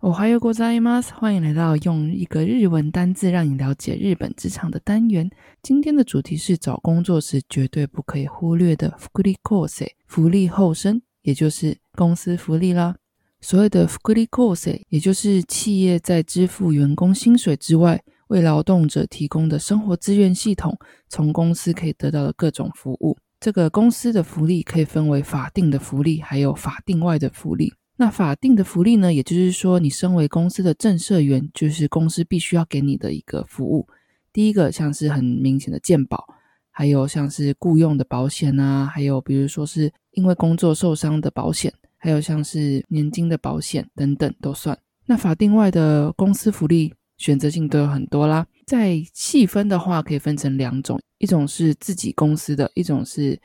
我还有过在吗？欢迎来到用一个日文单字让你了解日本职场的单元。今天的主题是找工作时绝对不可以忽略的福利コース，福利后生，也就是公司福利啦。所谓的福利コース，也就是企业在支付员工薪水之外，为劳动者提供的生活资源系统，从公司可以得到的各种服务。这个公司的福利可以分为法定的福利，还有法定外的福利。 那法定的福利呢？也就是说，你身为公司的正社员，就是公司必须要给你的一个服务。第一个像是很明显的健保，还有像是雇佣的保险啊，还有比如说是因为工作受伤的保险，还有像是年金的保险等等都算。那法定外的公司福利选择性都有很多啦。在细分的话，可以分成两种，一种是自己公司的，一种是。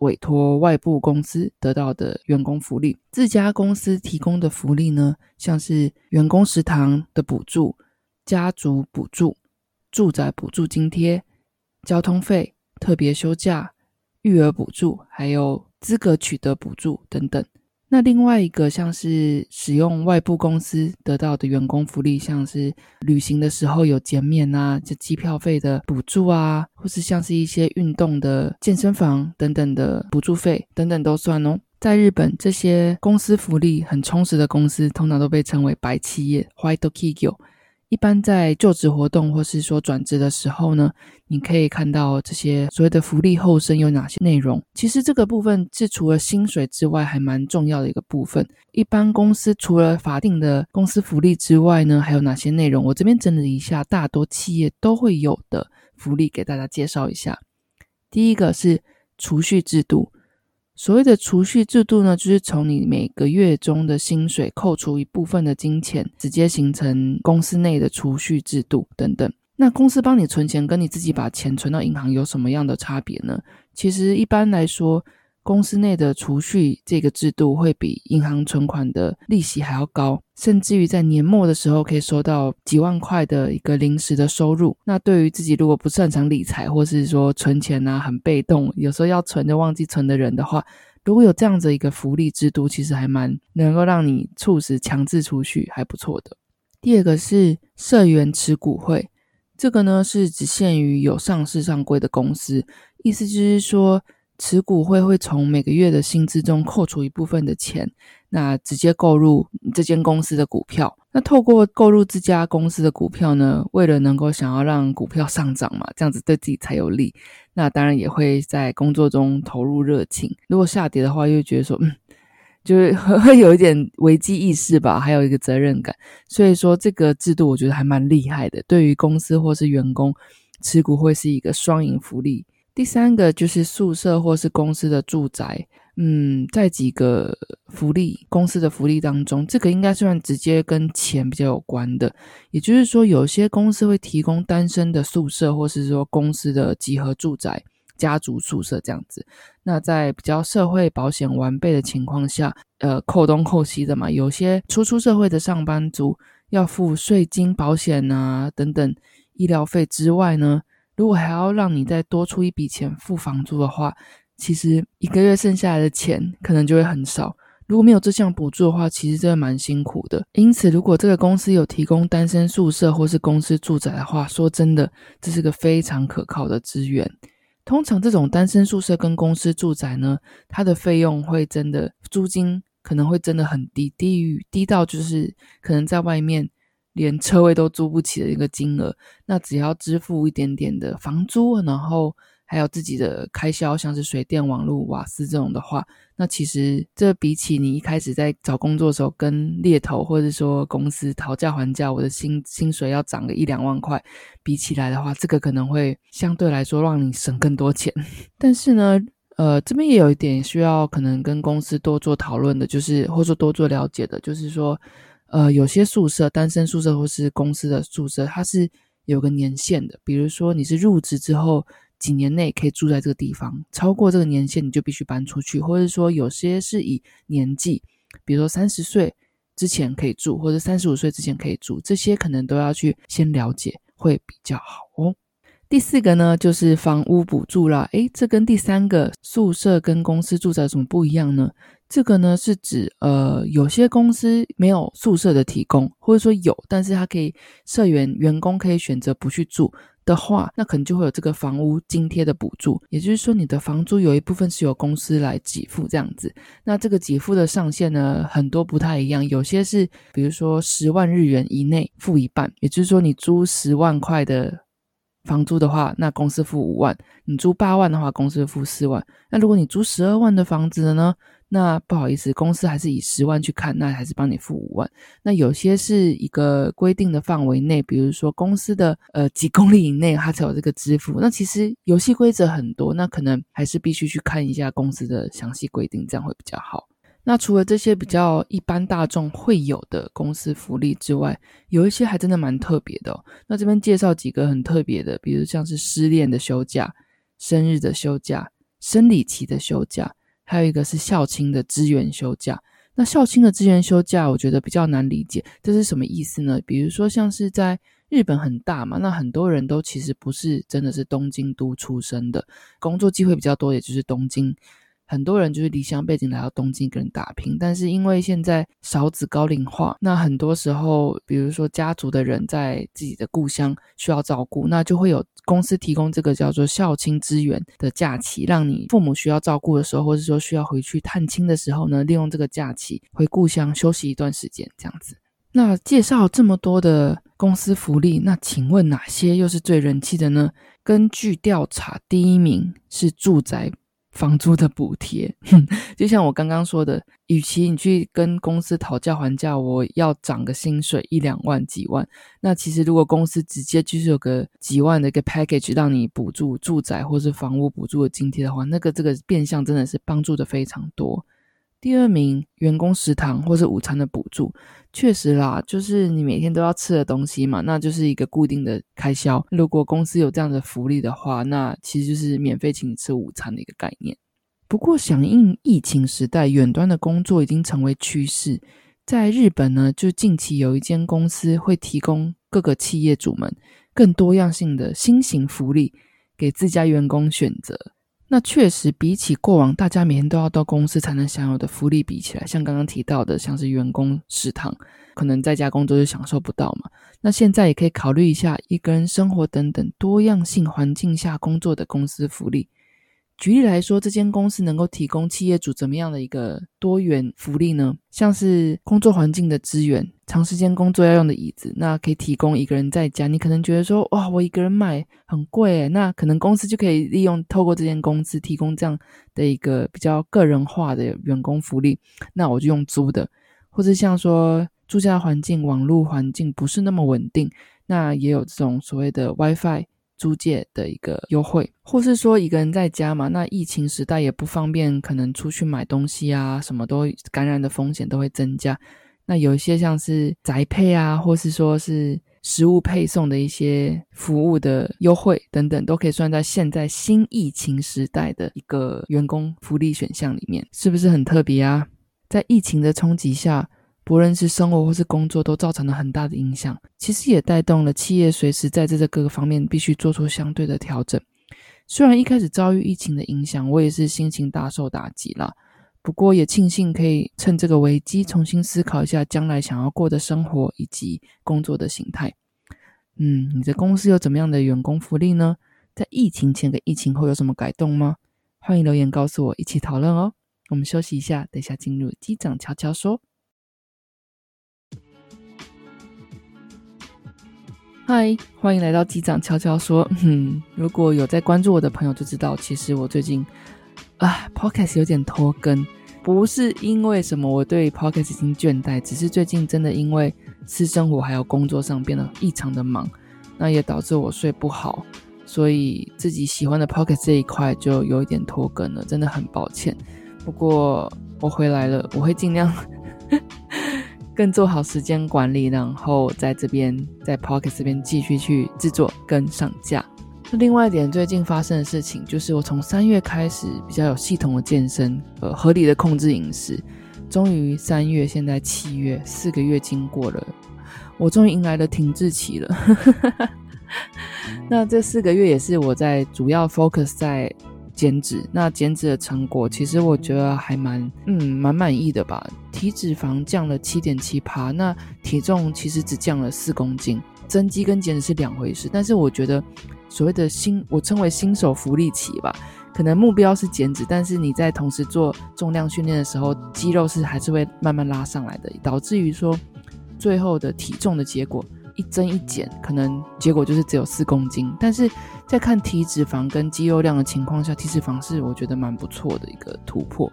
委托外部公司得到的员工福利，自家公司提供的福利呢，像是员工食堂的补助、家族补助、住宅补助津贴、交通费、特别休假、育儿补助，还有资格取得补助等等。那另外一个像是使用外部公司得到的员工福利，像是旅行的时候有减免啊，就机票费的补助啊，或是像是一些运动的健身房等等的补助费等等都算哦。在日本，这些公司福利很充实的公司，通常都被称为白企业 （white 企一般在就职活动或是说转职的时候呢，你可以看到这些所谓的福利后生有哪些内容。其实这个部分是除了薪水之外，还蛮重要的一个部分。一般公司除了法定的公司福利之外呢，还有哪些内容？我这边整理一下，大多企业都会有的福利给大家介绍一下。第一个是储蓄制度。所谓的储蓄制度呢，就是从你每个月中的薪水扣除一部分的金钱，直接形成公司内的储蓄制度等等。那公司帮你存钱，跟你自己把钱存到银行有什么样的差别呢？其实一般来说。公司内的储蓄这个制度会比银行存款的利息还要高，甚至于在年末的时候可以收到几万块的一个临时的收入。那对于自己如果不擅长理财，或是说存钱啊很被动，有时候要存就忘记存的人的话，如果有这样子一个福利制度，其实还蛮能够让你促使强制储蓄，还不错的。第二个是社员持股会，这个呢是只限于有上市上柜的公司，意思就是说。持股会会从每个月的薪资中扣除一部分的钱，那直接购入这间公司的股票。那透过购入这家公司的股票呢，为了能够想要让股票上涨嘛，这样子对自己才有利。那当然也会在工作中投入热情。如果下跌的话，又觉得说，嗯，就是 会有一点危机意识吧，还有一个责任感。所以说这个制度我觉得还蛮厉害的，对于公司或是员工，持股会是一个双赢福利。第三个就是宿舍或是公司的住宅，嗯，在几个福利公司的福利当中，这个应该算直接跟钱比较有关的。也就是说，有些公司会提供单身的宿舍，或是说公司的集合住宅、家族宿舍这样子。那在比较社会保险完备的情况下，呃，扣东扣西的嘛，有些初出社会的上班族要付税金、保险啊等等医疗费之外呢。如果还要让你再多出一笔钱付房租的话，其实一个月剩下来的钱可能就会很少。如果没有这项补助的话，其实真的蛮辛苦的。因此，如果这个公司有提供单身宿舍或是公司住宅的话，说真的，这是个非常可靠的资源。通常这种单身宿舍跟公司住宅呢，它的费用会真的租金可能会真的很低，低于低到就是可能在外面。连车位都租不起的一个金额，那只要支付一点点的房租，然后还有自己的开销，像是水电、网络、瓦斯这种的话，那其实这比起你一开始在找工作的时候跟猎头或者说公司讨价还价，我的薪薪水要涨个一两万块，比起来的话，这个可能会相对来说让你省更多钱。但是呢，呃，这边也有一点需要可能跟公司多做讨论的，就是或者说多做了解的，就是说。呃，有些宿舍，单身宿舍或是公司的宿舍，它是有个年限的，比如说你是入职之后几年内可以住在这个地方，超过这个年限你就必须搬出去，或者说有些是以年纪，比如说三十岁之前可以住，或者三十五岁之前可以住，这些可能都要去先了解会比较好哦。第四个呢，就是房屋补助啦。诶，这跟第三个宿舍跟公司住宅有什么不一样呢？这个呢是指，呃，有些公司没有宿舍的提供，或者说有，但是他可以社员员工可以选择不去住的话，那可能就会有这个房屋津贴的补助。也就是说，你的房租有一部分是由公司来给付这样子。那这个给付的上限呢，很多不太一样，有些是比如说十万日元以内付一半，也就是说你租十万块的。房租的话，那公司付五万；你租八万的话，公司付四万。那如果你租十二万的房子呢？那不好意思，公司还是以十万去看，那还是帮你付五万。那有些是一个规定的范围内，比如说公司的呃几公里以内，它才有这个支付。那其实游戏规则很多，那可能还是必须去看一下公司的详细规定，这样会比较好。那除了这些比较一般大众会有的公司福利之外，有一些还真的蛮特别的。那这边介绍几个很特别的，比如像是失恋的休假、生日的休假、生理期的休假，还有一个是校庆的支援休假。那校庆的支援休假，我觉得比较难理解，这是什么意思呢？比如说像是在日本很大嘛，那很多人都其实不是真的是东京都出生的，工作机会比较多，也就是东京。很多人就是离乡背景来到东京，跟人打拼。但是因为现在少子高龄化，那很多时候，比如说家族的人在自己的故乡需要照顾，那就会有公司提供这个叫做孝亲资源的假期，让你父母需要照顾的时候，或者说需要回去探亲的时候呢，利用这个假期回故乡休息一段时间，这样子。那介绍这么多的公司福利，那请问哪些又是最人气的呢？根据调查，第一名是住宅。房租的补贴，就像我刚刚说的，与其你去跟公司讨价还价，我要涨个薪水一两万几万，那其实如果公司直接就是有个几万的一个 package 让你补助住宅或是房屋补助的津贴的话，那个这个变相真的是帮助的非常多。第二名，员工食堂或是午餐的补助，确实啦，就是你每天都要吃的东西嘛，那就是一个固定的开销。如果公司有这样的福利的话，那其实就是免费请你吃午餐的一个概念。不过，响应疫情时代，远端的工作已经成为趋势。在日本呢，就近期有一间公司会提供各个企业主们更多样性的新型福利给自家员工选择。那确实，比起过往大家每天都要到公司才能享有的福利比起来，像刚刚提到的，像是员工食堂，可能在家工作就享受不到嘛。那现在也可以考虑一下一个人生活等等多样性环境下工作的公司福利。举例来说，这间公司能够提供企业主怎么样的一个多元福利呢？像是工作环境的资源，长时间工作要用的椅子，那可以提供一个人在家。你可能觉得说，哇，我一个人买很贵，那可能公司就可以利用透过这间公司提供这样的一个比较个人化的员工福利，那我就用租的，或者像说住家环境、网络环境不是那么稳定，那也有这种所谓的 WiFi。租借的一个优惠，或是说一个人在家嘛，那疫情时代也不方便，可能出去买东西啊，什么都感染的风险都会增加。那有一些像是宅配啊，或是说是食物配送的一些服务的优惠等等，都可以算在现在新疫情时代的一个员工福利选项里面，是不是很特别啊？在疫情的冲击下。不论是生活或是工作，都造成了很大的影响。其实也带动了企业随时在这个各个方面必须做出相对的调整。虽然一开始遭遇疫情的影响，我也是心情大受打击啦。不过也庆幸可以趁这个危机重新思考一下将来想要过的生活以及工作的形态。嗯，你的公司有怎么样的员工福利呢？在疫情前跟疫情后有什么改动吗？欢迎留言告诉我，一起讨论哦。我们休息一下，等下进入机长悄悄说。嗨，欢迎来到机长悄悄说。嗯，如果有在关注我的朋友就知道，其实我最近啊，podcast 有点拖更，不是因为什么我对 podcast 已经倦怠，只是最近真的因为私生活还有工作上变得异常的忙，那也导致我睡不好，所以自己喜欢的 podcast 这一块就有一点拖更了，真的很抱歉。不过我回来了，我会尽量。更做好时间管理，然后在这边在 Pocket 这边继续去制作跟上架。那另外一点，最近发生的事情就是我从三月开始比较有系统的健身，呃，合理的控制饮食。终于三月，现在七月，四个月经过了，我终于迎来了停滞期了。那这四个月也是我在主要 focus 在。减脂，那减脂的成果其实我觉得还蛮，嗯，蛮满意的吧。体脂肪降了七点七趴，那体重其实只降了四公斤。增肌跟减脂是两回事，但是我觉得所谓的新，我称为新手福利期吧，可能目标是减脂，但是你在同时做重量训练的时候，肌肉是还是会慢慢拉上来的，导致于说最后的体重的结果。一增一减，可能结果就是只有四公斤。但是在看体脂肪跟肌肉量的情况下，体脂肪是我觉得蛮不错的一个突破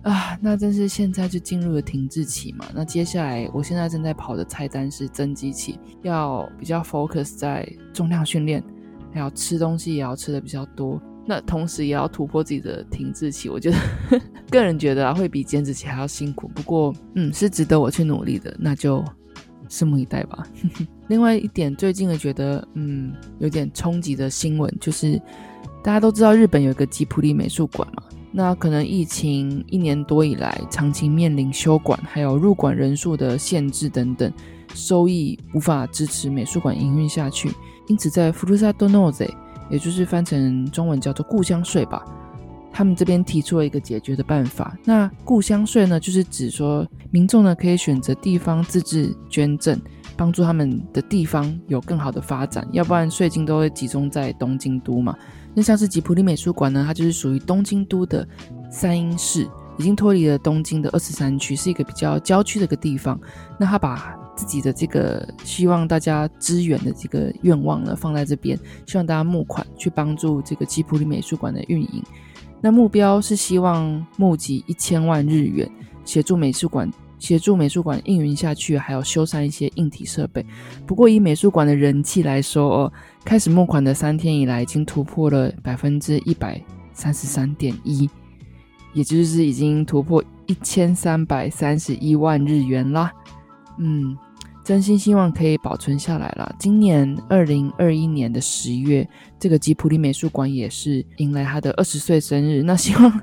啊。那但是现在就进入了停滞期嘛。那接下来我现在正在跑的菜单是增肌期，要比较 focus 在重量训练，还要吃东西也要吃的比较多。那同时也要突破自己的停滞期，我觉得 个人觉得啊，会比减脂期还要辛苦。不过嗯，是值得我去努力的。那就。拭目以待吧。另外一点，最近的觉得嗯有点冲击的新闻，就是大家都知道日本有一个吉普力美术馆嘛，那可能疫情一年多以来，长期面临休馆，还有入馆人数的限制等等，收益无法支持美术馆营运下去，因此在福鲁萨多诺泽，也就是翻成中文叫做故乡税吧。他们这边提出了一个解决的办法。那故乡税呢，就是指说民众呢可以选择地方自治捐赠，帮助他们的地方有更好的发展。要不然税金都会集中在东京都嘛。那像是吉普里美术馆呢，它就是属于东京都的三英市，已经脱离了东京的二十三区，是一个比较郊区的一个地方。那他把自己的这个希望大家支援的这个愿望呢放在这边，希望大家募款去帮助这个吉普里美术馆的运营。那目标是希望募集一千万日元，协助美术馆协助美术馆运营下去，还有修缮一些硬体设备。不过以美术馆的人气来说，哦，开始募款的三天以来，已经突破了百分之一百三十三点一，也就是已经突破一千三百三十一万日元啦。嗯。真心希望可以保存下来了。今年二零二一年的十月，这个吉普里美术馆也是迎来他的二十岁生日。那希望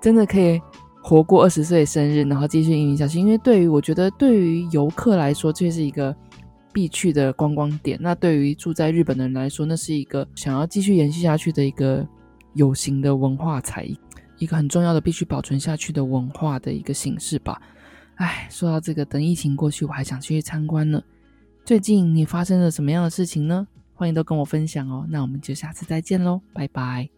真的可以活过二十岁生日，然后继续运营下去。因为对于我觉得，对于游客来说，这是一个必去的观光点。那对于住在日本的人来说，那是一个想要继续延续下去的一个有形的文化财，一个很重要的必须保存下去的文化的一个形式吧。哎，说到这个，等疫情过去，我还想去参观呢。最近你发生了什么样的事情呢？欢迎都跟我分享哦。那我们就下次再见喽，拜拜。